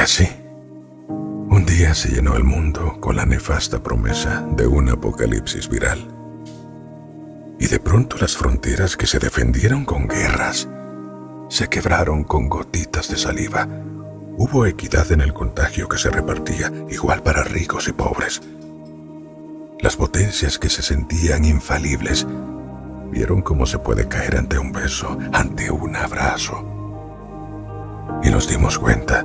así, un día se llenó el mundo con la nefasta promesa de un apocalipsis viral. Y de pronto las fronteras que se defendieron con guerras se quebraron con gotitas de saliva. Hubo equidad en el contagio que se repartía, igual para ricos y pobres. Las potencias que se sentían infalibles vieron cómo se puede caer ante un beso, ante un abrazo. Y nos dimos cuenta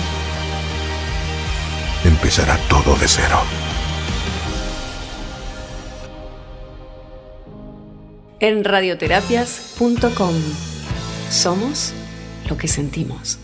empezará todo de cero. En radioterapias.com somos lo que sentimos.